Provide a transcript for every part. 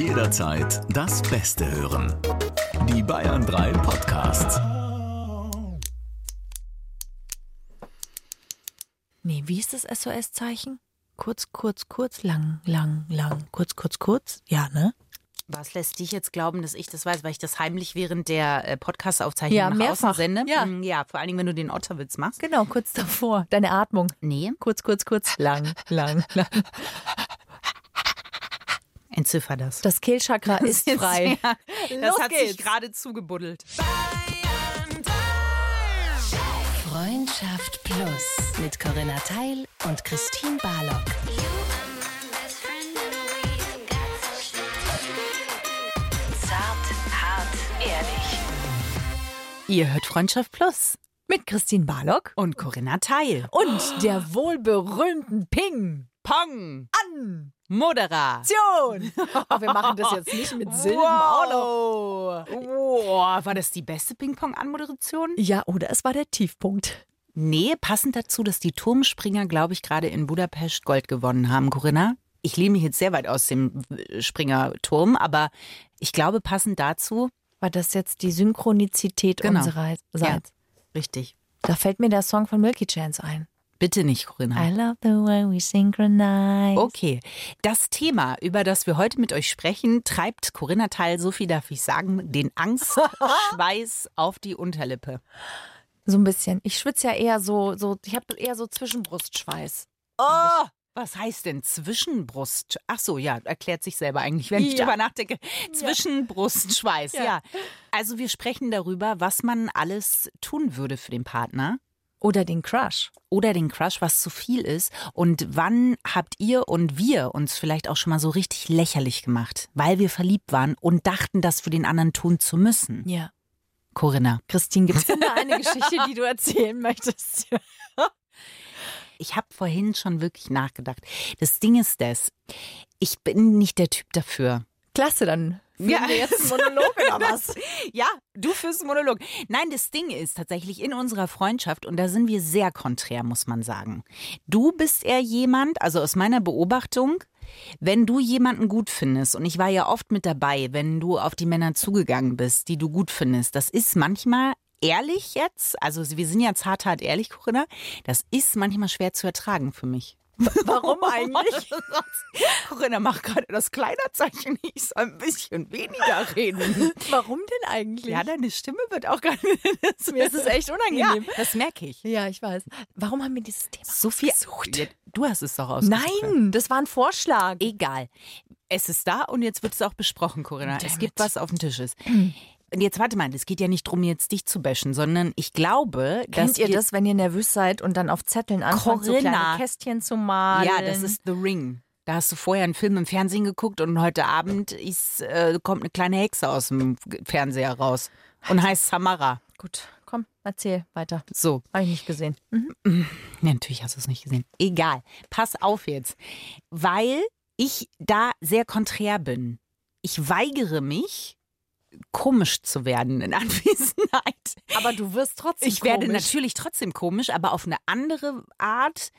Jederzeit das Beste hören. Die Bayern 3 Podcasts. Nee, wie ist das SOS-Zeichen? Kurz, kurz, kurz, lang, lang, lang, kurz, kurz, kurz. Ja, ne? Was lässt dich jetzt glauben, dass ich das weiß, weil ich das heimlich während der äh, Podcast-Aufzeichnung Ja, nach mehrfach. außen sende? Ja. Mm, ja, vor allen Dingen, wenn du den Otterwitz machst. Genau, kurz davor. Deine Atmung. Nee, Kurz, kurz, kurz, lang, lang, lang. Entziffer das. Das Kehlchakra ist frei. Ja, das Los hat geht's. sich gerade zugebuddelt. Freundschaft Plus mit Corinna Teil und Christine Barlock. Zart, hart, ehrlich. Ihr hört Freundschaft Plus Mit Christine Barlock und Corinna Teil. und der wohlberühmten Ping. Pong! An. Moderation! Aber wir machen das jetzt nicht mit Silben. Wow. wow! War das die beste Ping-Pong-Anmoderation? Ja, oder es war der Tiefpunkt. Nee, passend dazu, dass die Turmspringer, glaube ich, gerade in Budapest Gold gewonnen haben, Corinna. Ich lehne mich jetzt sehr weit aus dem äh, Springerturm, aber ich glaube, passend dazu, War das jetzt die Synchronizität Genau. unsererseits? ja, richtig. Da fällt mir der Song von Milky Chance ein. Bitte nicht, Corinna. I love the way we synchronize. Okay, das Thema, über das wir heute mit euch sprechen, treibt Corinna Teil, so viel darf ich sagen, den Angstschweiß auf die Unterlippe. So ein bisschen. Ich schwitze ja eher so, so ich habe eher so Zwischenbrustschweiß. Oh, was heißt denn Zwischenbrust? Ach so, ja, erklärt sich selber eigentlich, wenn ich Ja. drüber nachdenke. Zwischenbrustschweiß, ja. Ja. Also wir sprechen darüber, was man alles tun würde für den Partner Oder den Crush. oder den Crush, was zu viel ist. Und wann habt ihr und wir uns vielleicht auch schon mal so richtig lächerlich gemacht, weil wir verliebt waren und dachten, das für den anderen tun zu müssen? Ja. Corinna. Christine, gibt es denn da eine Geschichte, die du erzählen möchtest? Ich habe vorhin schon wirklich nachgedacht. Das Ding ist das, ich bin nicht der Typ dafür. Klasse, dann führen Ja. wir jetzt einen Monolog oder was? Ja, du führst einen Monolog. Nein, das Ding ist tatsächlich in unserer Freundschaft, und da sind wir sehr konträr, muss man sagen. Du bist eher jemand, also aus meiner Beobachtung, wenn du jemanden gut findest, und ich war ja oft mit dabei, wenn du auf die Männer zugegangen bist, die du gut findest, das ist manchmal ehrlich jetzt, also wir sind ja zart, hart ehrlich, Corinna, das ist manchmal schwer zu ertragen für mich. Warum eigentlich? Corinna macht gerade das Kleiderzeichen, ich soll ein bisschen weniger reden. Warum denn eigentlich? Ja, deine Stimme wird auch gar nicht. Mir ist es echt Ja, unangenehm. das merke ich. Ja, ich weiß. Warum haben wir dieses Thema So viel. ausgesucht? Ja, Du hast es doch ausgesucht. Nein, das war ein Vorschlag. Egal. Es ist da und jetzt wird es auch besprochen, Corinna. es Damn gibt it. was auf dem Tisch ist. Und jetzt warte mal, es geht ja nicht darum, jetzt dich zu bashen, sondern ich glaube, dass Kennt ihr wir- das, wenn ihr nervös seid und dann auf Zetteln anfangt, so kleine Kästchen zu malen? Ja, das ist The Ring. Da hast du vorher einen Film im Fernsehen geguckt und heute Abend ist, äh, kommt eine kleine Hexe aus dem Fernseher raus und heißt Samara. Gut, komm, erzähl weiter. So, Habe ich nicht gesehen. Nee, natürlich hast du es nicht gesehen. Egal. Pass auf jetzt. Weil ich da sehr konträr bin. Ich weigere mich, komisch zu werden in Anwesenheit. Aber du wirst trotzdem Ich werde komisch. natürlich trotzdem komisch, aber auf eine andere Art.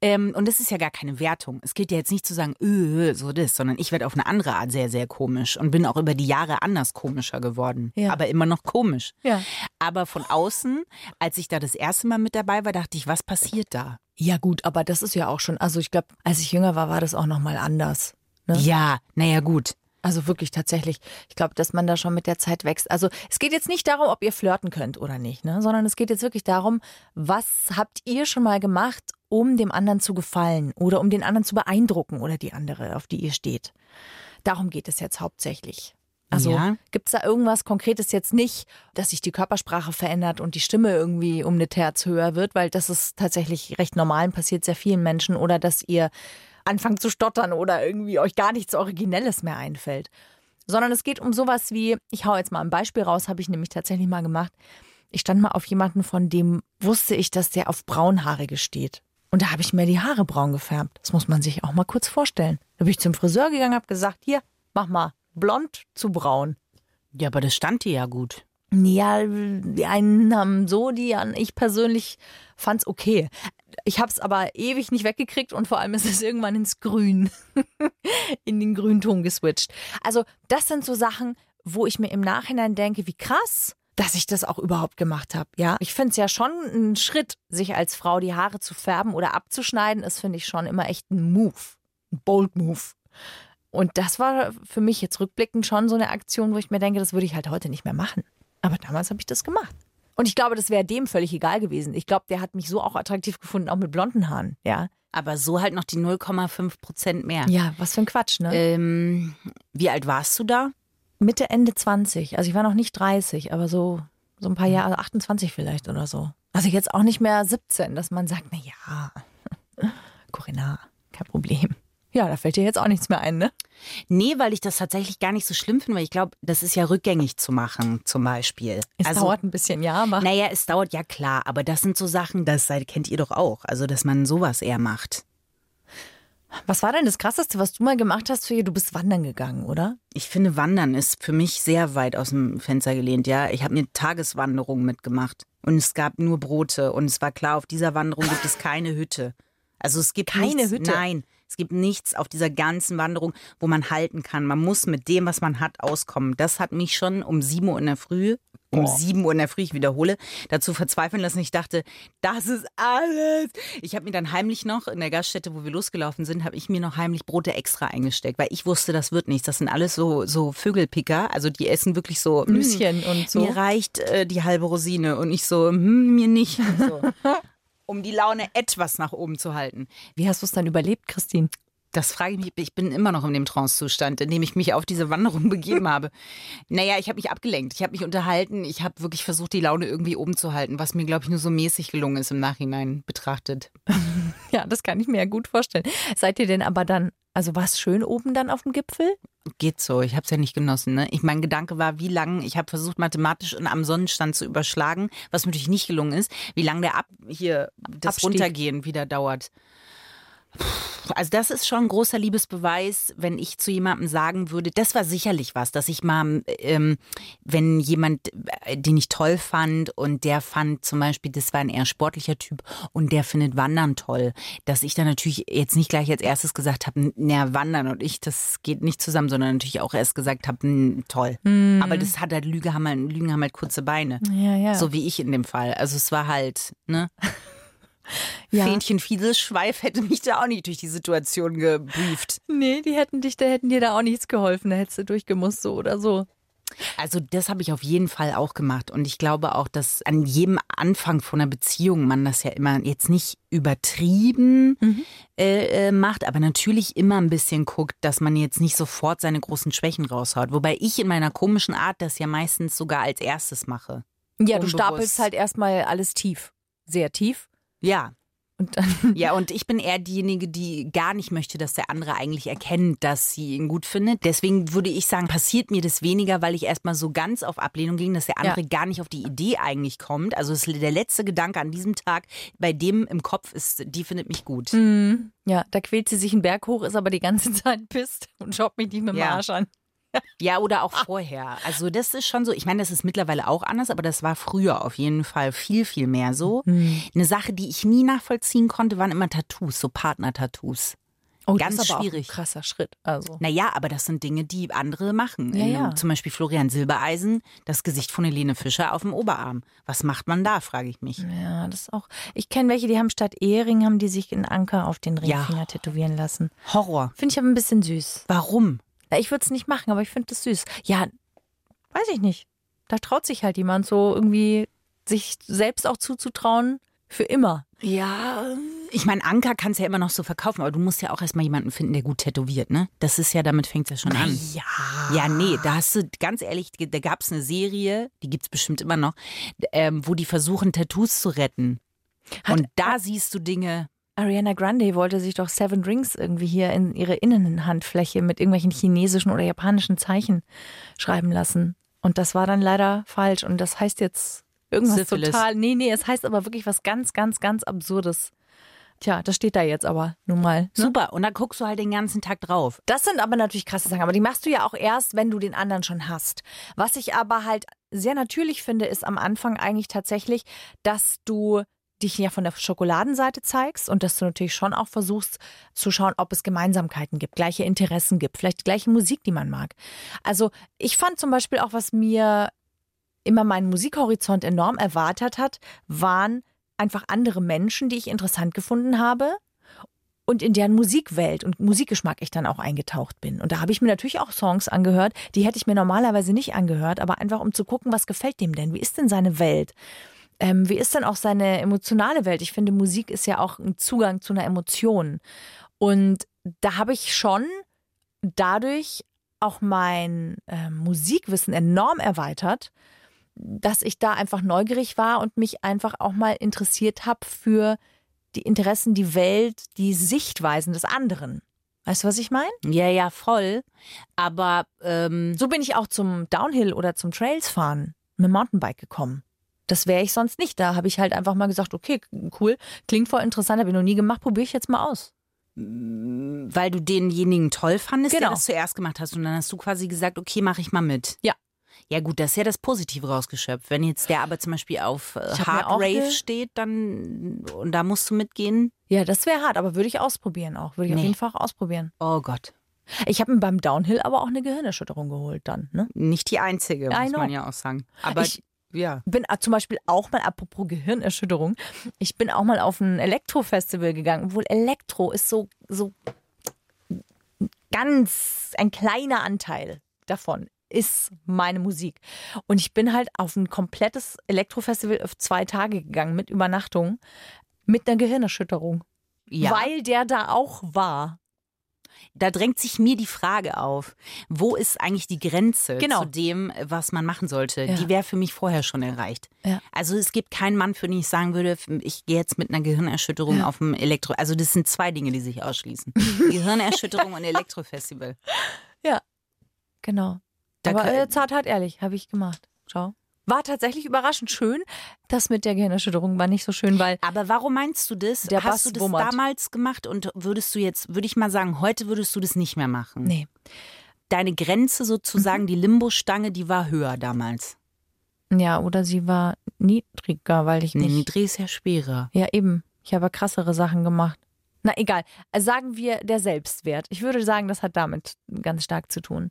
Ähm, und das ist ja gar keine Wertung. Es geht ja jetzt nicht zu sagen, öh, so das, sondern ich werde auf eine andere Art sehr, sehr komisch und bin auch über die Jahre anders komischer geworden. Ja. Aber immer noch komisch. Ja. Aber von außen, als ich da das erste Mal mit dabei war, dachte ich, was passiert da? Ja gut, aber das ist ja auch schon, also ich glaube, als ich jünger war, war das auch nochmal anders. Ne? Ja, naja, gut. Also wirklich tatsächlich. Ich glaube, dass man da schon mit der Zeit wächst. Also es geht jetzt nicht darum, ob ihr flirten könnt oder nicht, ne? sondern es geht jetzt wirklich darum, was habt ihr schon mal gemacht, um dem anderen zu gefallen oder um den anderen zu beeindrucken oder die andere, auf die ihr steht. Darum geht es jetzt hauptsächlich. Also Ja. gibt's da irgendwas Konkretes jetzt nicht, dass sich die Körpersprache verändert und die Stimme irgendwie um eine Terz höher wird, weil das ist tatsächlich recht normal und passiert sehr vielen Menschen oder dass ihr anfangt zu stottern oder irgendwie euch gar nichts Originelles mehr einfällt. Sondern es geht um sowas wie, ich hau jetzt mal ein Beispiel raus, habe ich nämlich tatsächlich mal gemacht. Ich stand mal auf jemanden, von dem wusste ich, dass der auf Braunhaarige steht. Und da habe ich mir die Haare braun gefärbt. Das muss man sich auch mal kurz vorstellen. Da bin ich zum Friseur gegangen, habe gesagt, hier, mach mal blond zu braun. Ja, aber das stand dir ja gut. Ja, die einen haben so, die an ich persönlich fand's okay. Ich habe es aber ewig nicht weggekriegt und vor allem ist es irgendwann ins Grün, in den Grünton geswitcht. Also das sind so Sachen, wo ich mir im Nachhinein denke, wie krass, dass ich das auch überhaupt gemacht habe. Ja, ich finde es ja schon ein Schritt, sich als Frau die Haare zu färben oder abzuschneiden, ist finde ich schon immer echt ein Move, ein bold Move. Und das war für mich jetzt rückblickend schon so eine Aktion, wo ich mir denke, das würde ich halt heute nicht mehr machen. Aber damals habe ich das gemacht. Und ich glaube, das wäre dem völlig egal gewesen. Ich glaube, der hat mich so auch attraktiv gefunden, auch mit blonden Haaren. Ja. Aber so halt noch die 0,5 Prozent mehr. Ja, was für ein Quatsch, ne? Ähm, wie alt warst du da? Mitte, Ende 20. Also ich war noch nicht 30, aber so, so ein paar Jahre, 28 vielleicht oder so. Also jetzt auch nicht mehr 17, dass man sagt, na ja, Corinna, kein Problem. Ja, da fällt dir jetzt auch nichts mehr ein, ne? Nee, weil ich das tatsächlich gar nicht so schlimm finde, weil ich glaube, das ist ja rückgängig zu machen, zum Beispiel. Es also, dauert ein bisschen, ja, aber. Naja, es dauert ja klar, aber das sind so Sachen, das seid- kennt ihr doch auch. Also, dass man sowas eher macht. Was war denn das Krasseste, was du mal gemacht hast für ihr? Du bist wandern gegangen, oder? Ich finde, Wandern ist für mich sehr weit aus dem Fenster gelehnt. Ja, ich habe eine Tageswanderung mitgemacht und es gab nur Brote und es war klar, auf dieser Wanderung gibt es keine Hütte. Also es gibt Keine nichts, Hütte? Nein, es gibt nichts auf dieser ganzen Wanderung, wo man halten kann. Man muss mit dem, was man hat, auskommen. Das hat mich schon um 7 Uhr in der Früh, um 7 Uhr in der Früh, ich wiederhole, dazu verzweifeln lassen. Ich dachte, das ist alles. Ich habe mir dann heimlich noch in der Gaststätte, wo wir losgelaufen sind, habe ich mir noch heimlich Brote extra eingesteckt, weil ich wusste, das wird nichts. Das sind alles so, so Vögelpicker. Also die essen wirklich so mm, Nüsschen und so. Mir reicht äh, die halbe Rosine und ich so, hm, mir nicht. So. um die Laune etwas nach oben zu halten. Wie hast du es dann überlebt, Christine? Das frage ich mich, ich bin immer noch in dem Trance-Zustand, in dem ich mich auf diese Wanderung begeben habe. Naja, ich habe mich abgelenkt, ich habe mich unterhalten, ich habe wirklich versucht, die Laune irgendwie oben zu halten, was mir, glaube ich, nur so mäßig gelungen ist im Nachhinein betrachtet. Ja, das kann ich mir ja gut vorstellen. Seid ihr denn aber dann, also war es schön oben dann auf dem Gipfel? Geht so, ich habe es ja nicht genossen. Ne? Ich, mein Gedanke war, wie lang, ich habe versucht, mathematisch und am Sonnenstand zu überschlagen, was mir natürlich nicht gelungen ist, wie lange der Ab hier das Abstieg. Runtergehen wieder dauert. Also das ist schon ein großer Liebesbeweis, wenn ich zu jemandem sagen würde, das war sicherlich was, dass ich mal, ähm, wenn jemand, äh, den ich toll fand und der fand zum Beispiel, das war ein eher sportlicher Typ und der findet Wandern toll, dass ich dann natürlich jetzt nicht gleich als erstes gesagt habe, na Wandern und ich, das geht nicht zusammen, sondern natürlich auch erst gesagt habe, "Hm, toll. Aber das hat halt Lüge haben halt, Lügen haben halt kurze Beine. Ja, ja. So wie ich in dem Fall. Also es war halt, ne? Ja. Fähnchen Fieselschweif hätte mich da auch nicht durch die Situation gebrieft. Nee, die hätten dich, da hätten dir da auch nichts geholfen. Da hättest du durchgemusst, so oder so. Also das habe ich auf jeden Fall auch gemacht. Und ich glaube auch, dass an jedem Anfang von einer Beziehung man das ja immer jetzt nicht übertrieben äh, äh, macht, aber natürlich immer ein bisschen guckt, dass man jetzt nicht sofort seine großen Schwächen raushaut. Wobei ich in meiner komischen Art das ja meistens sogar als erstes mache. Ja, du Unbewusst. stapelst halt erstmal alles tief. Sehr tief. Ja, Und Ja, und ich bin eher diejenige, die gar nicht möchte, dass der andere eigentlich erkennt, dass sie ihn gut findet. Deswegen würde ich sagen, passiert mir das weniger, weil ich erstmal so ganz auf Ablehnung ging, dass der andere gar nicht auf die Idee eigentlich kommt. Also der letzte Gedanke an diesem Tag, bei dem im Kopf ist, die findet mich gut. ja, da quält sie sich einen Berg hoch, ist aber die ganze Zeit pisst und schaut mich nicht mit dem Ja. Arsch an. Ja, oder auch vorher. Also das ist schon so, ich meine, das ist mittlerweile auch anders, aber das war früher auf jeden Fall viel, viel mehr so. Eine Sache, die ich nie nachvollziehen konnte, waren immer Tattoos, so Partner-Tattoos. Oh, Ganz das ist aber schwierig. Auch ein krasser Schritt. Also. Naja, aber das sind Dinge, die andere machen. Ja, In- ja. Zum Beispiel Florian Silbereisen, das Gesicht von Helene Fischer auf dem Oberarm. Was macht man da, frage ich mich. Ja, das ist auch. Ich kenne welche, die haben statt Ehering, haben die sich einen Anker auf den Ja. Ringfinger tätowieren lassen. Horror. Finde ich aber ein bisschen süß. Warum? Na, Ich würde es nicht machen, aber ich finde das süß. Ja, weiß ich nicht. Da traut sich halt jemand so irgendwie, sich selbst auch zuzutrauen, für immer. Ja, ich meine, Anker kannst ja immer noch so verkaufen, aber du musst ja auch erstmal jemanden finden, der gut tätowiert, ne? Das ist ja, damit fängt es ja schon an. Ja. Ja, nee, da hast du, ganz ehrlich, da gab es eine Serie, die gibt's bestimmt immer noch, ähm, wo die versuchen, Tattoos zu retten. Hat- Und da siehst du Dinge, Ariana Grande wollte sich doch Seven Rings irgendwie hier in ihre Innenhandfläche mit irgendwelchen chinesischen oder japanischen Zeichen schreiben lassen. Und das war dann leider falsch. Und das heißt jetzt irgendwas Syphilis. total. Nee, nee, es heißt aber wirklich was ganz, ganz, ganz Absurdes. Tja, das steht da jetzt aber nun mal. Ne? super, und da guckst du halt den ganzen Tag drauf. Das sind aber natürlich krasse Sachen. Aber die machst du ja auch erst, wenn du den anderen schon hast. Was ich aber halt sehr natürlich finde, ist am Anfang eigentlich tatsächlich, dass du dich ja von der Schokoladenseite zeigst und dass du natürlich schon auch versuchst zu schauen, ob es Gemeinsamkeiten gibt, gleiche Interessen gibt, vielleicht gleiche Musik, die man mag. Also ich fand zum Beispiel auch, was mir immer meinen Musikhorizont enorm erwartet hat, waren einfach andere Menschen, die ich interessant gefunden habe und in deren Musikwelt und Musikgeschmack ich dann auch eingetaucht bin. Und da habe ich mir natürlich auch Songs angehört, die hätte ich mir normalerweise nicht angehört, aber einfach um zu gucken, was gefällt dem denn? Wie ist denn seine Welt? Ähm, wie ist denn auch seine emotionale Welt? Ich finde, Musik ist ja auch ein Zugang zu einer Emotion. Und da habe ich schon dadurch auch mein äh, Musikwissen enorm erweitert, dass ich da einfach neugierig war und mich einfach auch mal interessiert habe für die Interessen, die Welt, die Sichtweisen des anderen. Weißt du, was ich meine? Ja, ja, voll. Aber ähm, so bin ich auch zum Downhill oder zum Trailsfahren mit dem Mountainbike gekommen. Das wäre ich sonst nicht. Da habe ich halt einfach mal gesagt, okay, cool, klingt voll interessant, habe ich noch nie gemacht, probiere ich jetzt mal aus. Weil du denjenigen toll fandest, genau. der das zuerst gemacht hast. Und dann hast du quasi gesagt, okay, mache ich mal mit. Ja. Ja gut, das ist ja das Positive rausgeschöpft. Wenn jetzt der aber zum Beispiel auf äh, Hard Rave steht, dann und da musst du mitgehen. Ja, das wäre hart, aber würde ich ausprobieren auch. Würde ich nee. auf jeden Fall ausprobieren. Oh Gott. Ich habe mir beim Downhill aber auch eine Gehirnerschütterung geholt dann. Ne? Nicht die einzige, muss man ja auch sagen. Aber ich, ja. Bin zum Beispiel auch mal, apropos Gehirnerschütterung, ich bin auch mal auf ein Elektro-Festival gegangen, obwohl Elektro ist so, so ganz ein kleiner Anteil davon ist meine Musik. Und ich bin halt auf ein komplettes Elektrofestival auf zwei Tage gegangen mit Übernachtung, mit einer Gehirnerschütterung. Ja. Weil der da auch war da drängt sich mir die Frage auf, wo ist eigentlich die Grenze genau. zu dem, was man machen sollte? Ja. Die wäre für mich vorher schon erreicht. Ja. Also es gibt keinen Mann, für den ich sagen würde, ich gehe jetzt mit einer Gehirnerschütterung ja. auf dem Elektro. Also das sind zwei Dinge, die sich ausschließen. Gehirnerschütterung und Elektrofestival. Ja, genau. Da Aber äh, zart hart ehrlich, habe ich gemacht. Schau. War tatsächlich überraschend schön. Das mit der Gehirnerschütterung war nicht so schön, weil. Aber warum meinst du das? Der Hast Bass du das wummert. damals gemacht und würdest du jetzt, würde ich mal sagen, heute würdest du das nicht mehr machen? Nee. Deine Grenze sozusagen, mhm. die Limbo-Stange, die war höher damals. Ja, oder sie war niedriger, weil ich nicht. Nee, niedrig ist ja schwerer. Ja, eben. Ich habe krassere Sachen gemacht. Na egal. sagen wir der Selbstwert. Ich würde sagen, das hat damit ganz stark zu tun.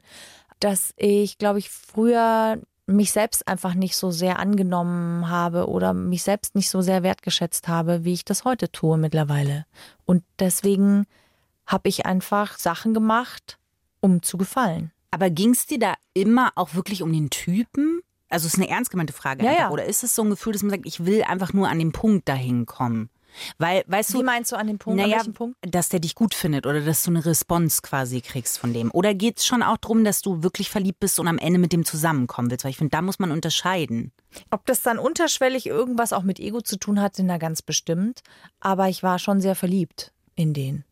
Dass ich, glaube ich, früher mich selbst einfach nicht so sehr angenommen habe oder mich selbst nicht so sehr wertgeschätzt habe, wie ich das heute tue mittlerweile. Und deswegen habe ich einfach Sachen gemacht, um zu gefallen. Aber ging es dir da immer auch wirklich um den Typen? Also es ist eine ernst gemeinte Frage. Ja, ja. Oder ist es so ein Gefühl, dass man sagt, ich will einfach nur an den Punkt dahin kommen? Weil, weißt Wie du, meinst du an dem Punkt? Naja, an Punkt? dass der dich gut findet oder dass du eine Response quasi kriegst von dem. Oder geht es schon auch darum, dass du wirklich verliebt bist und am Ende mit dem zusammenkommen willst? Weil ich finde, da muss man unterscheiden. Ob das dann unterschwellig irgendwas auch mit Ego zu tun hat, na ganz bestimmt. Aber ich war schon sehr verliebt in den.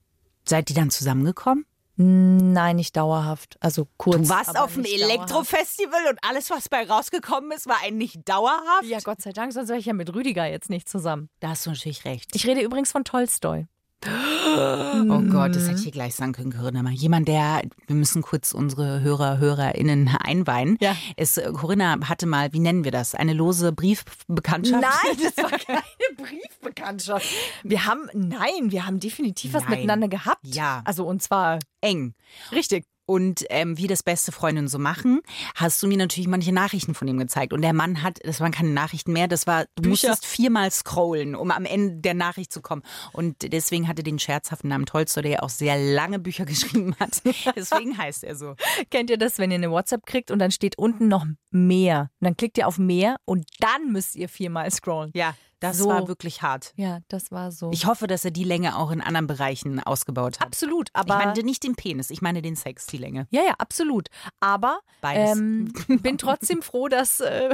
Seid ihr dann zusammengekommen? Nein, nicht dauerhaft. Also kurz. Du warst auf dem Elektrofestival und alles, was bei rausgekommen ist, war eigentlich dauerhaft? Ja, Gott sei Dank, sonst wäre ich ja mit Rüdiger jetzt nicht zusammen. Da hast du natürlich recht. Ich rede übrigens von Tolstoi. Oh Gott, das hätte ich hier gleich sagen können, Corinna. Jemand, der, wir müssen kurz unsere Hörer, HörerInnen einweihen. Ja. Ist, Corinna hatte mal, wie nennen wir das? Eine lose Briefbekanntschaft? Nein, das war keine Briefbekanntschaft. Wir haben, nein, wir haben definitiv was nein. miteinander gehabt. Ja. Also und zwar eng. Richtig und ähm, wie das beste Freundinnen so machen, hast du mir natürlich manche Nachrichten von ihm gezeigt. Und der Mann hat, das waren keine Nachrichten mehr, das war, du Bücher. musstest viermal scrollen, um am Ende der Nachricht zu kommen. Und deswegen hatte den scherzhaften Namen Tolstoy, der ja auch sehr lange Bücher geschrieben hat. Deswegen heißt er so. Kennt ihr das, wenn ihr eine WhatsApp kriegt und dann steht unten noch mehr? Und dann klickt ihr auf mehr und dann müsst ihr viermal scrollen. Ja. Das so. war wirklich hart. Ja, das war so. Ich hoffe, dass er die Länge auch in anderen Bereichen ausgebaut hat. Absolut, aber. Ich meine nicht den Penis, ich meine den Sex, die Länge. Ja, ja, absolut. Aber ähm, bin trotzdem froh, dass, äh,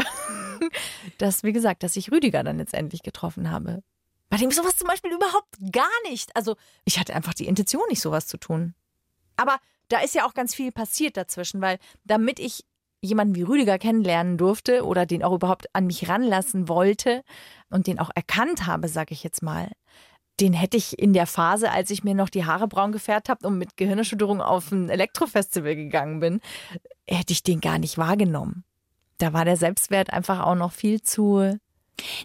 dass, wie gesagt, dass ich Rüdiger dann jetzt endlich getroffen habe. Bei dem sowas zum Beispiel überhaupt gar nicht. Also, ich hatte einfach die Intention, nicht sowas zu tun. Aber da ist ja auch ganz viel passiert dazwischen, weil damit ich jemanden wie Rüdiger kennenlernen durfte oder den auch überhaupt an mich ranlassen wollte und den auch erkannt habe, sag ich jetzt mal, den hätte ich in der Phase, als ich mir noch die Haare braun gefärbt habe und mit Gehirnerschütterung auf ein Elektrofestival gegangen bin, hätte ich den gar nicht wahrgenommen. Da war der Selbstwert einfach auch noch viel zu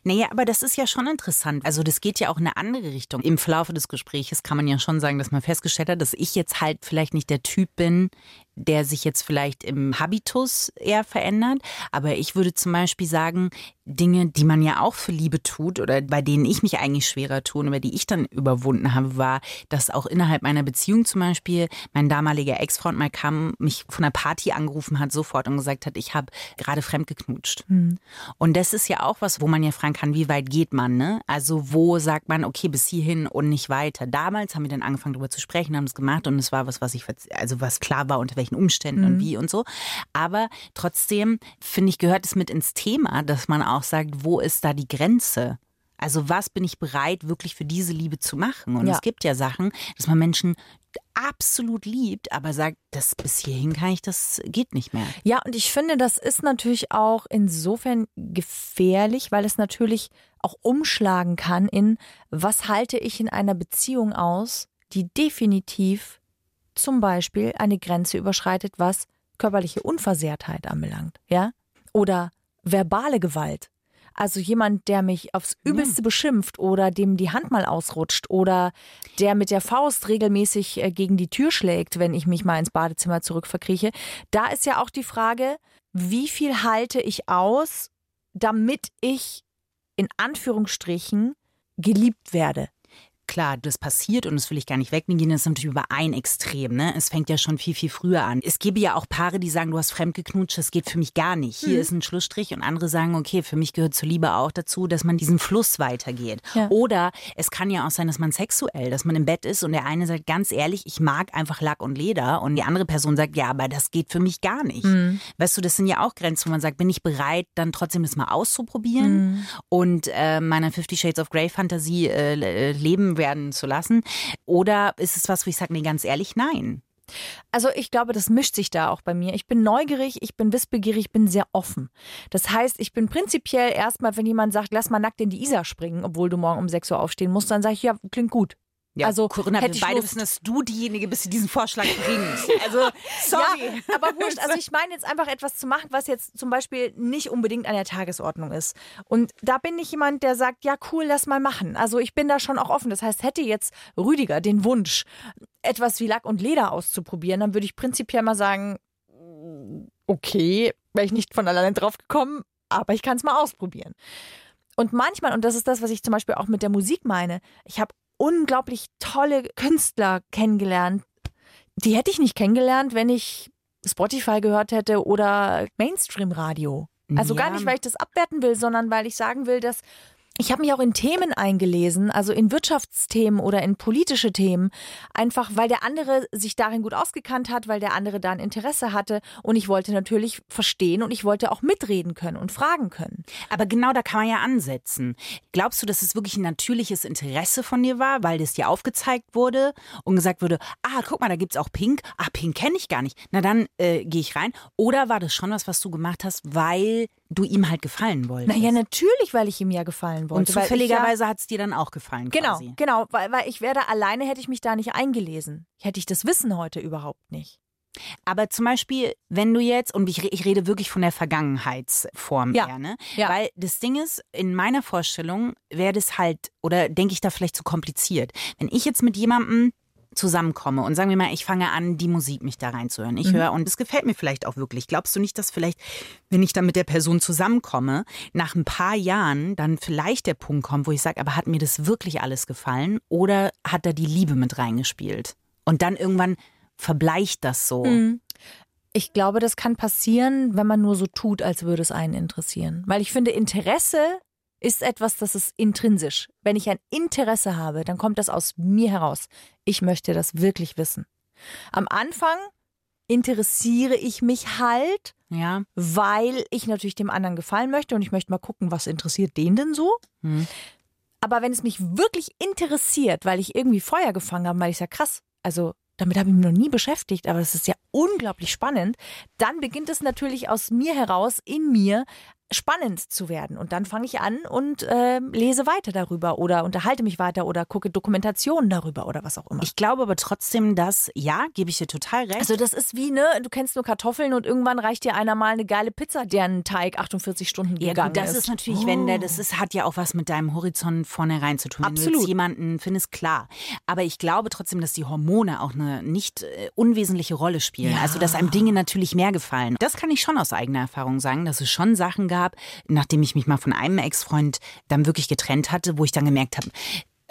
Naja, aber das ist ja schon interessant. Also das geht ja auch in eine andere Richtung. Im Verlauf des Gesprächs kann man ja schon sagen, dass man festgestellt hat, dass ich jetzt halt vielleicht nicht der Typ bin, der sich jetzt vielleicht im Habitus eher verändert. Aber ich würde zum Beispiel sagen, Dinge, die man ja auch für Liebe tut oder bei denen ich mich eigentlich schwerer tue und über die ich dann überwunden habe, war, dass auch innerhalb meiner Beziehung zum Beispiel mein damaliger Ex-Freund mal kam, mich von einer Party angerufen hat sofort und gesagt hat, ich habe gerade fremd geknutscht. Mhm. Und das ist ja auch was, wo man ja fragen kann, wie weit geht man, ne? Also wo sagt man, okay, bis hierhin und nicht weiter. Damals haben wir dann angefangen darüber zu sprechen, haben es gemacht und es war was, was ich, also was klar war, unter welchen welchen Umständen mhm. und wie und so. Aber trotzdem, finde ich, gehört es mit ins Thema, dass man auch sagt, wo ist da die Grenze? Also was bin ich bereit, wirklich für diese Liebe zu machen? Und ja. es gibt ja Sachen, dass man Menschen absolut liebt, aber sagt, das bis hierhin kann ich, das geht nicht mehr. Ja, und ich finde, das ist natürlich auch insofern gefährlich, weil es natürlich auch umschlagen kann in, was halte ich in einer Beziehung aus, die definitiv zum Beispiel eine Grenze überschreitet, was körperliche Unversehrtheit anbelangt, ja? Oder verbale Gewalt. Also jemand, der mich aufs Übelste beschimpft oder dem die Hand mal ausrutscht oder der mit der Faust regelmäßig äh, gegen die Tür schlägt, wenn ich mich mal ins Badezimmer zurückverkrieche. Da ist ja auch die Frage, wie viel halte ich aus, damit ich in Anführungsstrichen geliebt werde klar, das passiert und das will ich gar nicht wegnehmen, das ist natürlich über ein Extrem. Ne? Es fängt ja schon viel, viel früher an. Es gäbe ja auch Paare, die sagen, du hast fremdgeknutscht, das geht für mich gar nicht. Hier mhm. ist ein Schlussstrich und andere sagen, okay, für mich gehört zur Liebe auch dazu, dass man diesen Fluss weitergeht. Ja. Oder es kann ja auch sein, dass man sexuell, dass man im Bett ist und der eine sagt, ganz ehrlich, ich mag einfach Lack und Leder und die andere Person sagt, ja, aber das geht für mich gar nicht. Mhm. Weißt du, das sind ja auch Grenzen, wo man sagt, bin ich bereit, dann trotzdem das mal auszuprobieren mhm. und äh, meiner Fifty Shades of Grey Fantasie äh, äh leben werden zu lassen? Oder ist es was, wo ich sage, nee, ganz ehrlich, nein? Also ich glaube, das mischt sich da auch bei mir. Ich bin neugierig, ich bin wissbegierig, ich bin sehr offen. Das heißt, ich bin prinzipiell erstmal, wenn jemand sagt, lass mal nackt in die Isar springen, obwohl du morgen um 6 Uhr aufstehen musst, dann sage ich, ja, klingt gut. Ja, also Corinna, wir beide Lust. wissen, dass du diejenige bist, die diesen Vorschlag bringt. Also, sorry. Ja, aber wurscht. Also ich meine jetzt einfach etwas zu machen, was jetzt zum Beispiel nicht unbedingt an der Tagesordnung ist. Und da bin ich jemand, der sagt, ja cool, lass mal machen. Also ich bin da schon auch offen. Das heißt, hätte jetzt Rüdiger den Wunsch, etwas wie Lack und Leder auszuprobieren, dann würde ich prinzipiell mal sagen, okay, wäre ich nicht von alleine drauf gekommen, aber ich kann es mal ausprobieren. Und manchmal, und das ist das, was ich zum Beispiel auch mit der Musik meine, ich habe unglaublich tolle Künstler kennengelernt. Die hätte ich nicht kennengelernt, wenn ich Spotify gehört hätte oder Mainstream-Radio. Also ja. gar nicht, weil ich das abwerten will, sondern weil ich sagen will, dass ich habe mich auch in Themen eingelesen, also in Wirtschaftsthemen oder in politische Themen, einfach weil der andere sich darin gut ausgekannt hat, weil der andere da ein Interesse hatte und ich wollte natürlich verstehen und ich wollte auch mitreden können und fragen können. Aber genau da kann man ja ansetzen. Glaubst du, dass es wirklich ein natürliches Interesse von dir war, weil das dir aufgezeigt wurde und gesagt wurde, ah, guck mal, da gibt's auch Pink. Ah, Pink kenne ich gar nicht. Na dann äh, gehe ich rein. Oder war das schon was, was du gemacht hast, weil du ihm halt gefallen wolltest? Naja, natürlich, weil ich ihm ja gefallen wollte. Und zufälligerweise ja, hat es dir dann auch gefallen. Genau, quasi. genau, weil, weil ich wäre alleine, hätte ich mich da nicht eingelesen. Hätte ich das Wissen heute überhaupt nicht. Aber zum Beispiel, wenn du jetzt, und ich, ich rede wirklich von der Vergangenheitsform ja. her, ne? Ja. Weil das Ding ist, in meiner Vorstellung wäre das halt, oder denke ich da vielleicht zu kompliziert. Wenn ich jetzt mit jemandem zusammenkomme und sagen wir mal, ich fange an, die Musik mich da reinzuhören. Ich mhm. höre und es gefällt mir vielleicht auch wirklich. Glaubst du nicht, dass vielleicht, wenn ich dann mit der Person zusammenkomme, nach ein paar Jahren dann vielleicht der Punkt kommt, wo ich sage, aber hat mir das wirklich alles gefallen oder hat da die Liebe mit reingespielt? Und dann irgendwann verbleicht das so. Mhm. Ich glaube, das kann passieren, wenn man nur so tut, als würde es einen interessieren. Weil ich finde, Interesse ist etwas, das ist intrinsisch. Wenn ich ein Interesse habe, dann kommt das aus mir heraus. Ich möchte das wirklich wissen. Am Anfang interessiere ich mich halt, ja. weil ich natürlich dem anderen gefallen möchte und ich möchte mal gucken, was interessiert den denn so. Hm. Aber wenn es mich wirklich interessiert, weil ich irgendwie Feuer gefangen habe, weil ich sage, krass, also damit habe ich mich noch nie beschäftigt, aber das ist ja unglaublich spannend, dann beginnt es natürlich aus mir heraus, in mir, spannend zu werden. Und dann fange ich an und äh, lese weiter darüber oder unterhalte mich weiter oder gucke Dokumentationen darüber oder was auch immer. Ich glaube aber trotzdem, dass, ja, gebe ich dir total recht. also das ist wie, ne, du kennst nur Kartoffeln und irgendwann reicht dir einer mal eine geile Pizza, deren Teig 48 Stunden ja, gegangen gut, das ist. ist natürlich, wenn der, das ist, hat ja auch was mit deinem Horizont vornherein zu tun. Wenn du Absolut. jetzt jemanden findest, klar. Aber ich glaube trotzdem, dass die Hormone auch eine nicht äh, unwesentliche Rolle spielen. Ja. Also, dass einem Dinge natürlich mehr gefallen. Das kann ich schon aus eigener Erfahrung sagen, dass es schon Sachen gab, nachdem ich mich mal von einem Ex-Freund dann wirklich getrennt hatte, wo ich dann gemerkt habe,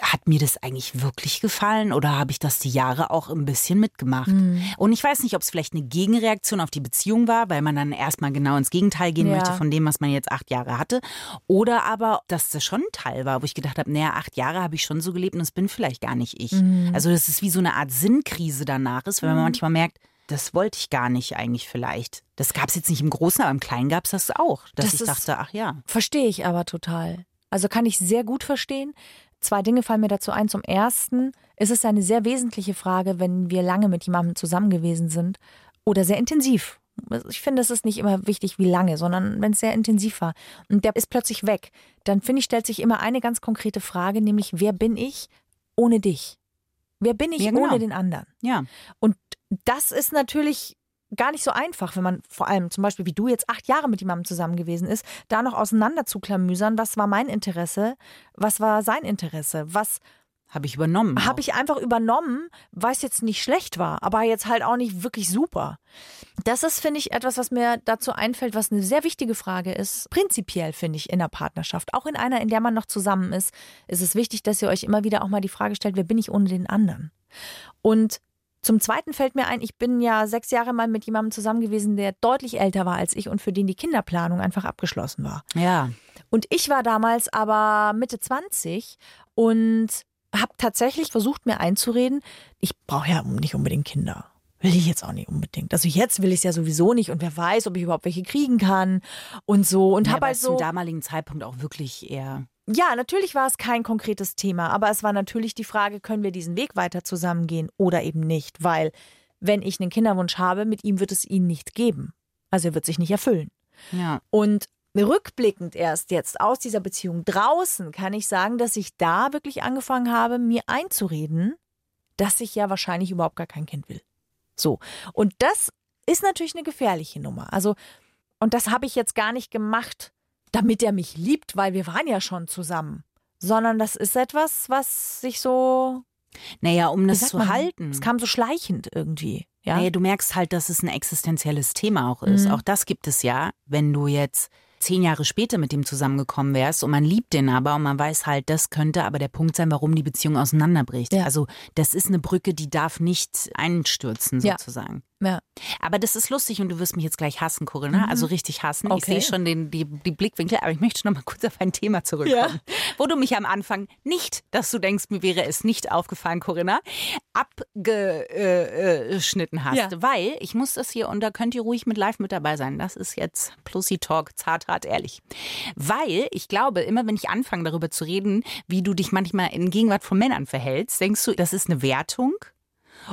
hat mir das eigentlich wirklich gefallen oder habe ich das die Jahre auch ein bisschen mitgemacht? Mhm. Und ich weiß nicht, ob es vielleicht eine Gegenreaktion auf die Beziehung war, weil man dann erstmal genau ins Gegenteil gehen Ja. möchte von dem, was man jetzt acht Jahre hatte. Oder aber, dass das schon ein Teil war, wo ich gedacht habe, naja, acht Jahre habe ich schon so gelebt und das bin vielleicht gar nicht ich. Mhm. Also, dass es wie so eine Art Sinnkrise danach ist, weil man manchmal merkt, das wollte ich gar nicht eigentlich vielleicht. Das gab es jetzt nicht im Großen, aber im Kleinen gab es das auch. Dass Das ich ist- dachte, ach ja. Verstehe ich aber total. Also kann ich sehr gut verstehen. Zwei Dinge fallen mir dazu ein. Zum ersten ist es eine sehr wesentliche Frage, wenn wir lange mit jemandem zusammen gewesen sind oder sehr intensiv. Ich finde, es ist nicht immer wichtig, wie lange, sondern wenn es sehr intensiv war und der ist plötzlich weg, dann finde ich, stellt sich immer eine ganz konkrete Frage, nämlich wer bin ich ohne dich? Wer bin ich Ja, genau. ohne den anderen? Ja. Und das ist natürlich gar nicht so einfach, wenn man vor allem zum Beispiel wie du jetzt acht Jahre mit jemandem zusammen gewesen ist, da noch auseinander zu klamüsern, was war mein Interesse, was war sein Interesse, was Habe ich übernommen. habe ich einfach übernommen, was jetzt nicht schlecht war, aber jetzt halt auch nicht wirklich super. Das ist, finde ich, etwas, was mir dazu einfällt, was eine sehr wichtige Frage ist. Prinzipiell finde ich in der Partnerschaft, auch in einer, in der man noch zusammen ist, ist es wichtig, dass ihr euch immer wieder auch mal die Frage stellt, wer bin ich ohne den anderen? Und zum Zweiten fällt mir ein, ich bin ja sechs Jahre mal mit jemandem zusammen gewesen, der deutlich älter war als ich und für den die Kinderplanung einfach abgeschlossen war. Ja. Und ich war damals aber Mitte 20 und habe tatsächlich versucht, mir einzureden, ich brauche ja nicht unbedingt Kinder. Will ich jetzt auch nicht unbedingt. Also jetzt will ich es ja sowieso nicht und wer weiß, ob ich überhaupt welche kriegen kann und so. Und ja, habe halt zum so. damaligen Zeitpunkt auch wirklich eher. Ja, natürlich war es kein konkretes Thema, aber es war natürlich die Frage, können wir diesen Weg weiter zusammengehen oder eben nicht? Weil, wenn ich einen Kinderwunsch habe, mit ihm wird es ihn nicht geben. Also er wird sich nicht erfüllen. Ja. Und rückblickend erst jetzt aus dieser Beziehung draußen kann ich sagen, dass ich da wirklich angefangen habe, mir einzureden, dass ich ja wahrscheinlich überhaupt gar kein Kind will. So. Und das ist natürlich eine gefährliche Nummer. Also, und das habe ich jetzt gar nicht gemacht, damit er mich liebt, weil wir waren ja schon zusammen. Sondern das ist etwas, was sich so, Naja, um das zu man, halten. Es kam so schleichend irgendwie. Ja. Naja, du merkst halt, dass es ein existenzielles Thema auch ist. Mhm. Auch das gibt es ja, wenn du jetzt zehn Jahre später mit dem zusammengekommen wärst und man liebt den aber und man weiß halt, das könnte aber der Punkt sein, warum die Beziehung auseinanderbricht. Ja. Also das ist eine Brücke, die darf nicht einstürzen sozusagen. ja. Aber das ist lustig und du wirst mich jetzt gleich hassen, Corinna. Also richtig hassen. Ich Mhm. Okay. sehe schon den, die, die Blickwinkel, aber ich möchte noch mal kurz auf ein Thema zurückkommen. Wo du mich am Anfang nicht, dass du denkst, mir wäre es nicht aufgefallen, Corinna, abgeschnitten hast. Ja. Weil ich muss das hier, und da könnt ihr ruhig mit live mit dabei sein. Das ist jetzt Plussi Talk, zart, hart, ehrlich. Weil ich glaube, immer wenn ich anfange darüber zu reden, wie du dich manchmal in Gegenwart von Männern verhältst, denkst du, das ist eine Wertung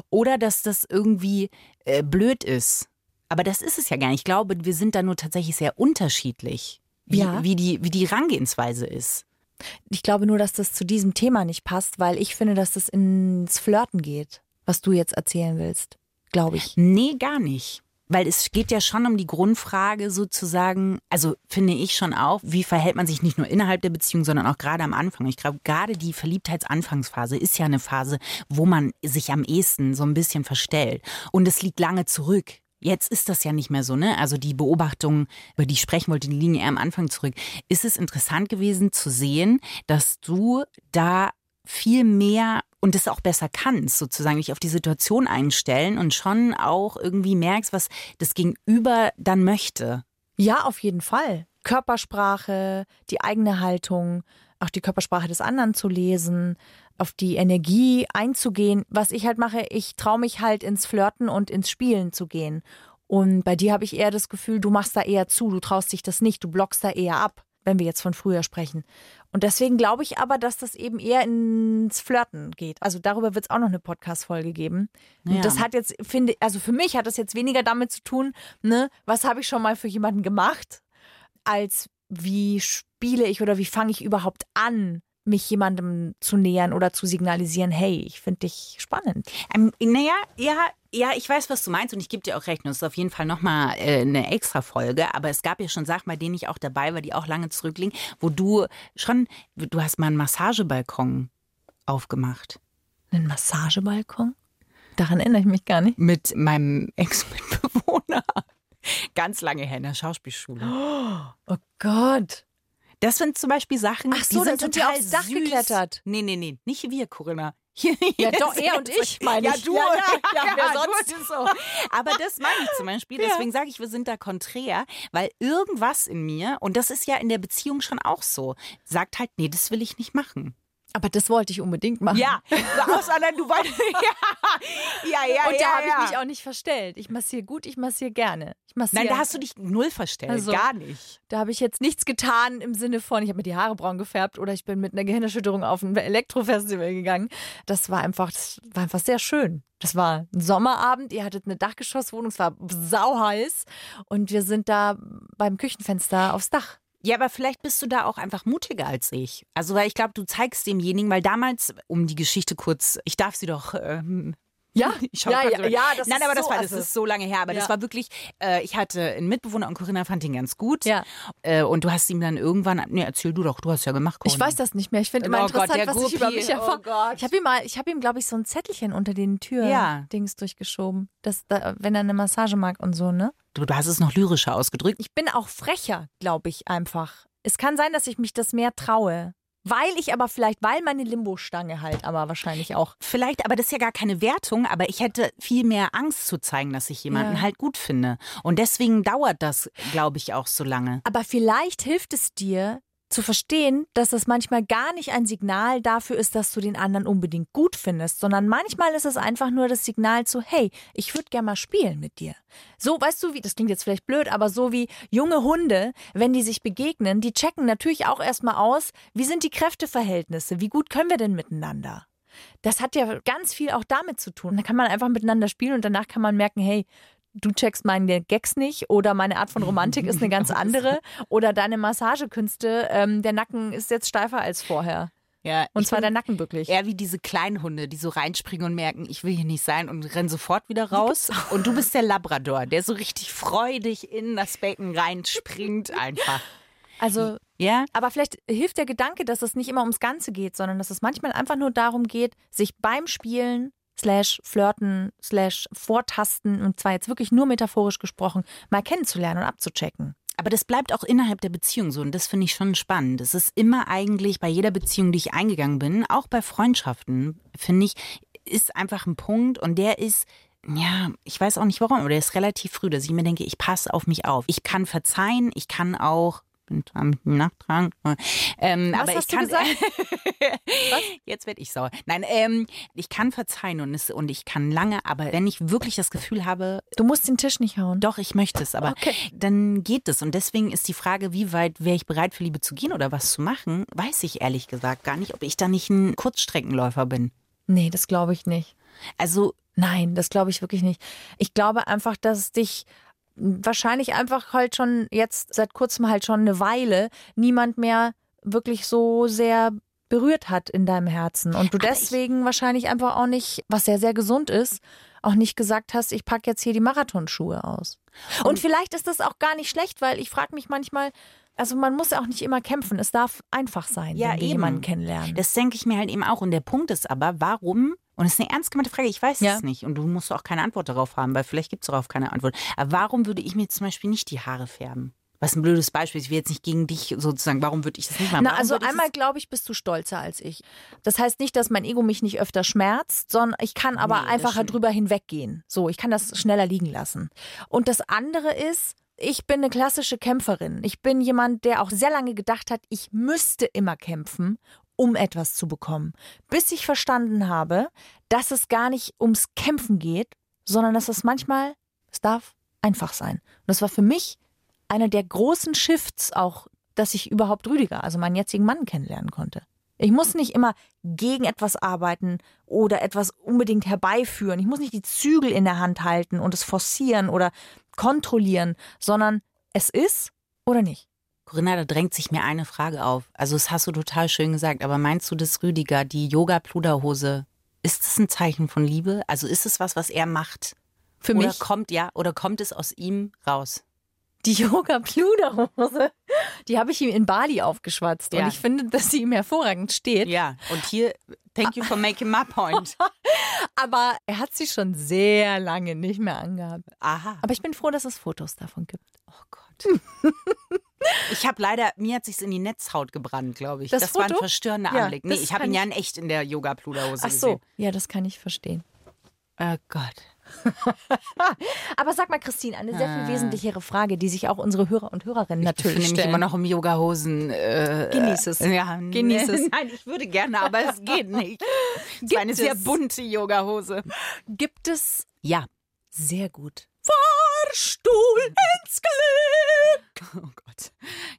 oder dass das irgendwie äh, blöd ist. Aber das ist es ja gar nicht. Ich glaube, wir sind da nur tatsächlich sehr unterschiedlich, wie, Ja. wie, die, wie die Herangehensweise ist. Ich glaube nur, dass das zu diesem Thema nicht passt, weil ich finde, dass das ins Flirten geht, was du jetzt erzählen willst. Glaube ich. Nee, gar nicht. Weil es geht ja schon um die Grundfrage sozusagen, also finde ich schon auch, wie verhält man sich nicht nur innerhalb der Beziehung, sondern auch gerade am Anfang. Ich glaube, gerade die Verliebtheitsanfangsphase ist ja eine Phase, wo man sich am ehesten so ein bisschen verstellt. Und es liegt lange zurück. Jetzt ist das ja nicht mehr so, ne? Also die Beobachtung, über die ich sprechen wollte, die liegen eher am Anfang zurück. Ist es interessant gewesen zu sehen, dass du da viel mehr und es auch besser kannst, sozusagen dich auf die Situation einstellen und schon auch irgendwie merkst, was das Gegenüber dann möchte. Ja, auf jeden Fall. Körpersprache, die eigene Haltung, auch die Körpersprache des anderen zu lesen, auf die Energie einzugehen. Was ich halt mache, ich traue mich halt ins Flirten und ins Spielen zu gehen. Und bei dir habe ich eher das Gefühl, du machst da eher zu, du traust dich das nicht, du blockst da eher ab, wenn wir jetzt von früher sprechen. Und deswegen glaube ich aber, dass das eben eher ins Flirten geht. Also darüber wird es auch noch eine Podcast-Folge geben. Und Ja. das hat jetzt, finde also für mich hat das jetzt weniger damit zu tun, ne, was habe ich schon mal für jemanden gemacht, als wie spiele ich oder wie fange ich überhaupt an, mich jemandem zu nähern oder zu signalisieren, hey, ich finde dich spannend. Ähm, naja, ja, ja, ich weiß, was du meinst und ich gebe dir auch recht. Und es ist auf jeden Fall nochmal äh, eine extra Folge. Aber es gab ja schon Sachen, bei denen ich auch dabei war, die auch lange zurückliegen, wo du schon, du hast mal einen Massagebalkon aufgemacht. Einen Massagebalkon? Daran erinnere ich mich gar nicht. Mit meinem Ex-Mitbewohner. Ganz lange her in der Schauspielschule. Oh Gott. Das sind zum Beispiel Sachen, Ach so, die sind dann sind wir total aufs Dach süß. geklettert. Nee, nee, nee, nicht wir, Corinna. Ja, doch, er und ich, meine ja, ich. Du, Ja, ja, ja, ja, wer du, sonst? ist so. Aber das meine ich zum Beispiel. Deswegen sage ich, wir sind da konträr, weil irgendwas in mir, und das ist ja in der Beziehung schon auch so, sagt halt, nee, das will ich nicht machen. Aber das wollte ich unbedingt machen. Ja, außer dann du weißt. Ja, ja, ja. Und da ja, habe ja. ich mich auch nicht verstellt. Ich massiere gut, ich massiere gerne. Ich massiere. Nein, da hast du dich null verstellt. Also- Gar nicht. Da habe ich jetzt nichts getan im Sinne von, ich habe mir die Haare braun gefärbt oder ich bin mit einer Gehirnerschütterung auf ein Elektrofestival gegangen. Das war einfach, das war einfach sehr schön. Das war ein Sommerabend, ihr hattet eine Dachgeschosswohnung, es war sauheiß und wir sind da beim Küchenfenster aufs Dach. Ja, aber vielleicht bist du da auch einfach mutiger als ich. Also, weil ich glaube, du zeigst demjenigen, weil damals, um die Geschichte kurz, ich darf sie doch. Ähm, Ja, ich ja, ja, ja, das Nein, ist aber das so war, das ist so lange her. Aber Ja. das war wirklich, äh, ich hatte einen Mitbewohner und Corinna fand ihn ganz gut. Ja. Äh, und du hast ihm dann irgendwann, nee, erzähl du doch, du hast ja gemacht. Ich Corinna. weiß das nicht mehr. Ich finde immer Oh Gott, interessant, der was ich über mich Oh erfahre. Gott. ich habe ihm mal, ich habe ihm, glaube ich, so ein Zettelchen unter den Türen Ja. Dings durchgeschoben, dass da, wenn er eine Massage mag und so, ne? Du, du hast es noch lyrischer ausgedrückt. Ich bin auch frecher, glaube ich einfach. Es kann sein, dass ich mich das mehr traue. Weil ich aber vielleicht, weil meine Limbo-Stange halt, aber wahrscheinlich auch. Vielleicht, aber das ist ja gar keine Wertung, aber ich hätte viel mehr Angst zu zeigen, dass ich jemanden Ja. halt gut finde. Und deswegen dauert das, glaube ich, auch so lange. Aber vielleicht hilft es dir zu verstehen, dass das manchmal gar nicht ein Signal dafür ist, dass du den anderen unbedingt gut findest, sondern manchmal ist es einfach nur das Signal zu, hey, ich würde gerne mal spielen mit dir. So, weißt du, wie, das klingt jetzt vielleicht blöd, aber so wie junge Hunde, wenn die sich begegnen, die checken natürlich auch erstmal aus, wie sind die Kräfteverhältnisse, wie gut können wir denn miteinander? Das hat ja ganz viel auch damit zu tun. Da kann man einfach miteinander spielen und danach kann man merken, hey, du checkst meine Gags nicht oder meine Art von Romantik ist eine ganz andere oder deine Massagekünste, ähm, der Nacken ist jetzt steifer als vorher. Ja, Und zwar der Nacken wirklich. Eher wie diese kleinen Hunde, die so reinspringen und merken, ich will hier nicht sein und rennen sofort wieder raus. Und du bist der Labrador, der so richtig freudig in das Becken reinspringt einfach. Also, Ja? aber vielleicht hilft der Gedanke, dass es nicht immer ums Ganze geht, sondern dass es manchmal einfach nur darum geht, sich beim Spielen slash flirten slash vortasten und zwar jetzt wirklich nur metaphorisch gesprochen, mal kennenzulernen und abzuchecken. Aber das bleibt auch innerhalb der Beziehung so und das finde ich schon spannend. Es ist immer eigentlich bei jeder Beziehung, die ich eingegangen bin, auch bei Freundschaften, finde ich, ist einfach ein Punkt und der ist, ja, ich weiß auch nicht warum, aber der ist relativ früh, dass ich mir denke, ich passe auf mich auf. Ich kann verzeihen, ich kann auch bin dran mit dem Nachtrag. Ähm, Was aber hast ich du kann. gesagt? Jetzt werde ich sauer. Nein, ähm, ich kann verzeihen und, es, und ich kann lange, aber wenn ich wirklich das Gefühl habe, Du musst den Tisch nicht hauen. doch, ich möchte es, aber Okay. dann geht es. Und deswegen ist die Frage, wie weit wäre ich bereit für Liebe zu gehen oder was zu machen, weiß ich ehrlich gesagt gar nicht, ob ich da nicht ein Kurzstreckenläufer bin. Nee, das glaube ich nicht. Also, Nein, das glaube ich wirklich nicht. Ich glaube einfach, dass es dich wahrscheinlich einfach halt schon jetzt seit kurzem halt schon eine Weile niemand mehr wirklich so sehr berührt hat in deinem Herzen und du Aber deswegen wahrscheinlich einfach auch nicht, was sehr sehr gesund ist, auch nicht gesagt hast, ich packe jetzt hier die Marathonschuhe aus. Und, vielleicht ist das auch gar nicht schlecht, weil ich frage mich manchmal, also man muss ja auch nicht immer kämpfen, es darf einfach sein, Ja, wenn wir jemanden kennenlernen. das denke ich mir halt eben auch. Und der Punkt ist aber, warum, und das ist eine ernst gemeinte Frage, ich weiß Ja. es nicht und du musst auch keine Antwort darauf haben, weil vielleicht gibt es darauf keine Antwort. Aber warum würde ich mir zum Beispiel nicht die Haare färben? Was ein blödes Beispiel ist, ich will jetzt nicht gegen dich sozusagen, warum würde ich das nicht machen? Na, also einmal glaube ich, bist du stolzer als ich. Das heißt nicht, dass mein Ego mich nicht öfter schmerzt, sondern ich kann aber Nee, einfacher drüber hinweggehen. So, ich kann das schneller liegen lassen. Und das andere ist, ich bin eine klassische Kämpferin. Ich bin jemand, der auch sehr lange gedacht hat, ich müsste immer kämpfen, um etwas zu bekommen. Bis ich verstanden habe, dass es gar nicht ums Kämpfen geht, sondern dass es manchmal, es darf einfach sein. Und das war für mich einer der großen Shifts auch, dass ich überhaupt Rüdiger, also meinen jetzigen Mann, kennenlernen konnte. Ich muss nicht immer gegen etwas arbeiten oder etwas unbedingt herbeiführen. Ich muss nicht die Zügel in der Hand halten und es forcieren oder kontrollieren, sondern es ist oder nicht. Corinna, da drängt sich mir eine Frage auf. Also, das hast du total schön gesagt, aber meinst du, dass Rüdiger die Yoga-Pluderhose, ist das ein Zeichen von Liebe? Also, ist es was, was er macht? Für oder mich kommt, ja, oder kommt es aus ihm raus? die Yoga-Pluderhose, die habe ich ihm in Bali aufgeschwatzt. Ja. Und ich finde, dass sie ihm hervorragend steht. Ja, und hier, thank you for making my point. Aber er hat sie schon sehr lange nicht mehr angehabt. Aha. Aber ich bin froh, dass es Fotos davon gibt. Oh Gott. Ich habe leider, mir hat sich's in die Netzhaut gebrannt, glaube ich. Das Das, war ein verstörender Ja, Anblick. Nee, ich habe ihn ja ich- in echt in der Yoga-Pluderhose Ach so, gesehen. ja, das kann ich verstehen. Oh Gott. Aber sag mal, Christine, eine sehr viel Ah. wesentlichere Frage, die sich auch unsere Hörer und Hörerinnen Ich natürlich stellen. immer noch im Yogahosen. Äh, Genieß es. Ja, Genieß es. Nein, ich würde gerne, aber es geht nicht. Es Gibt war eine sehr es? bunte Yogahose. Gibt es Ja. sehr gut. Fahrstuhl ins Glück. Oh Gott.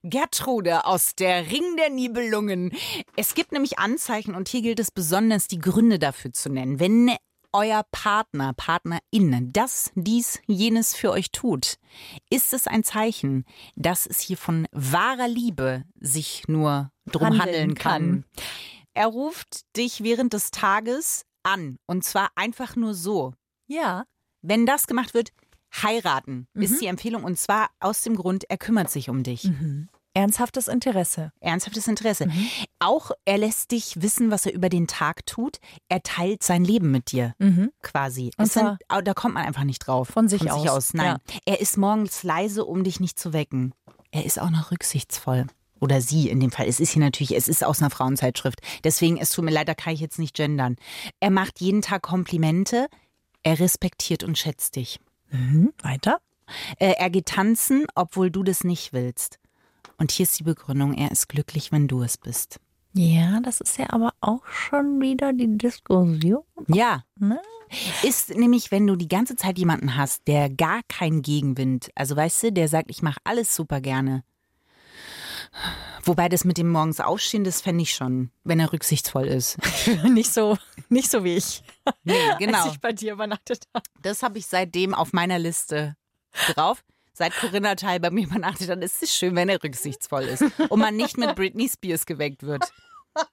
Gertrude aus der Ring der Nibelungen. Es gibt nämlich Anzeichen und hier gilt es besonders, die Gründe dafür zu nennen. Wenn euer Partner, Partnerin das, dies, jenes für euch tut, ist es ein Zeichen, dass es hier von wahrer Liebe sich nur drum Handeln handeln, kann. kann. Er ruft dich während des Tages an und zwar einfach nur so. Ja. Wenn das gemacht wird, heiraten Mhm. ist die Empfehlung und zwar aus dem Grund, er kümmert sich um dich. Ernsthaftes Interesse. Ernsthaftes Interesse. Mhm. Auch er lässt dich wissen, was er über den Tag tut. Er teilt sein Leben mit dir, quasi. Und sind, da kommt man einfach nicht drauf. von sich aus. Nein. Er ist morgens leise, um dich nicht zu wecken. Er ist auch noch rücksichtsvoll. Oder sie in dem Fall. Es ist hier natürlich, es ist aus einer Frauenzeitschrift. Deswegen, es tut mir leid, da kann ich jetzt nicht gendern. Er macht jeden Tag Komplimente. Er respektiert und schätzt dich. Weiter? Äh, er geht tanzen, obwohl du das nicht willst. Und hier ist die Begründung, er ist glücklich, wenn du es bist. Ja, das ist ja aber auch schon wieder die Diskussion. Ja. Ne? Ist nämlich, wenn du die ganze Zeit jemanden hast, der gar keinen Gegenwind, also weißt du, der sagt, ich mache alles super gerne. Wobei das mit dem morgens aufstehen, das fände ich schon, wenn er rücksichtsvoll ist. nicht so, nicht so wie ich, Nee, als genau. ich bei dir übernachtet habe. Das habe ich seitdem auf meiner Liste drauf. Seit Corinna Teil bei mir übernachtet, dann ist es schön, wenn er rücksichtsvoll ist und man nicht mit Britney Spears geweckt wird.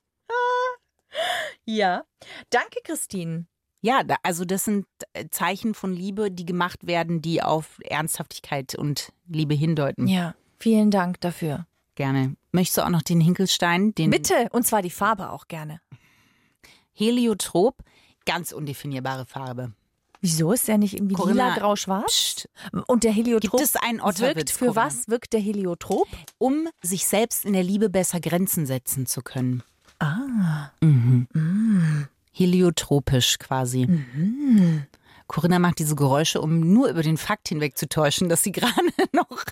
Ja. Danke, Christine. Ja, also das sind äh, Zeichen von Liebe, die gemacht werden, die auf Ernsthaftigkeit und Liebe hindeuten. Ja, vielen Dank dafür. Gerne. Möchtest du auch noch den Hinkelstein, den Bitte, und zwar die Farbe auch gerne. Heliotrop? Ganz undefinierbare Farbe. Wieso ist der nicht irgendwie Corinna, lila, grau, schwarz? Und der Heliotrop Gibt es einen wirkt Otterwitz, für Corinna? was wirkt der Heliotrop? Um sich selbst in der Liebe besser Grenzen setzen zu können. Ah. Mhm. Heliotropisch quasi. Corinna macht diese Geräusche, um nur über den Fakt hinwegzutäuschen, dass sie gerade noch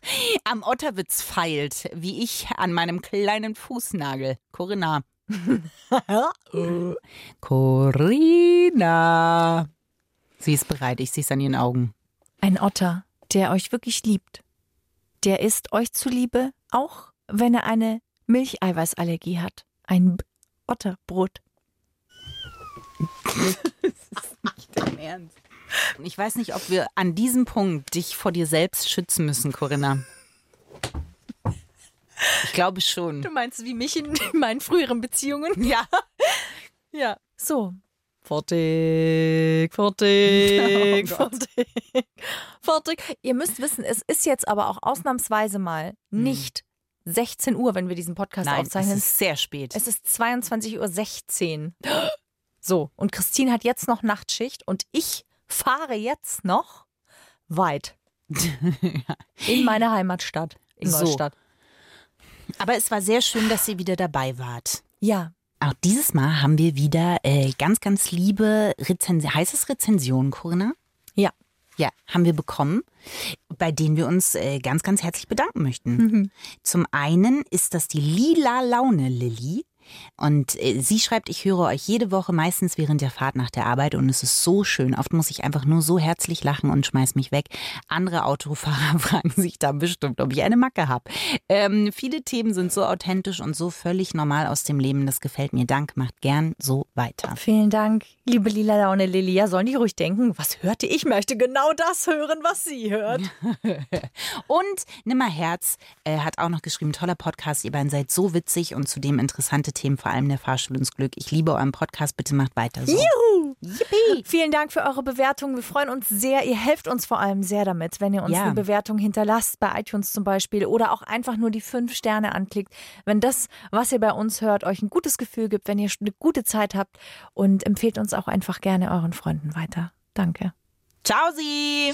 am Otterwitz feilt, wie ich an meinem kleinen Fußnagel. Corinna. Corinna. Sie ist bereit, ich sehe es an ihren Augen. Ein Otter, der euch wirklich liebt. Der isst euch zuliebe, auch wenn er eine Milcheiweißallergie hat. Ein B Otterbrot. Dein Ernst? Ich weiß nicht, ob wir an diesem Punkt dich vor dir selbst schützen müssen, Corinna. Ich glaube schon. Du meinst wie mich in meinen früheren Beziehungen? Ja. Ja. So. Fertig, fertig, Oh fertig, fertig. Ihr müsst wissen, es ist jetzt aber auch ausnahmsweise mal nicht 16 Uhr, wenn wir diesen Podcast Nein, es aufzeichnen. ist sehr spät. Es ist 22.16 Uhr. So, und Christine hat jetzt noch Nachtschicht und ich fahre jetzt noch weit. In meine Heimatstadt, Ingolstadt. Aber es war sehr schön, dass ihr wieder dabei wart. Ja, Auch dieses Mal haben wir wieder äh, ganz, ganz liebe Rezensionen. Heißt es Rezensionen, Corinna? ja. Ja, haben wir bekommen, bei denen wir uns äh, ganz, ganz herzlich bedanken möchten. Zum einen ist das die Lila Laune Lilly. Und äh, sie schreibt, ich höre euch jede Woche, meistens während der Fahrt nach der Arbeit und es ist so schön. Oft muss ich einfach nur so herzlich lachen und schmeiß mich weg. Andere Autofahrer fragen sich da bestimmt, ob ich eine Macke habe. Ähm, viele Themen sind so authentisch und so völlig normal aus dem Leben. Das gefällt mir. Dank, macht gern so weiter. Vielen Dank, liebe Lila Laune Lilia. Sollen die ruhig denken, was hörte ich? möchte genau das hören, was sie hört. und Nimmerherz äh, hat auch noch geschrieben, toller Podcast. Ihr beiden seid so witzig und zudem interessante Themen, vor allem der Fahrstuhl ins Glück. Ich liebe euren Podcast. Bitte macht weiter so. Juhu! Yippie. Vielen Dank für eure Bewertung. Wir freuen uns sehr. Ihr helft uns vor allem sehr damit, wenn ihr uns Ja. eine Bewertung hinterlasst, bei iTunes zum Beispiel, oder auch einfach nur die fünf Sterne anklickt. Wenn das, was ihr bei uns hört, euch ein gutes Gefühl gibt, wenn ihr eine gute Zeit habt und empfehlt uns auch einfach gerne euren Freunden weiter. Danke. Ciao, Sie!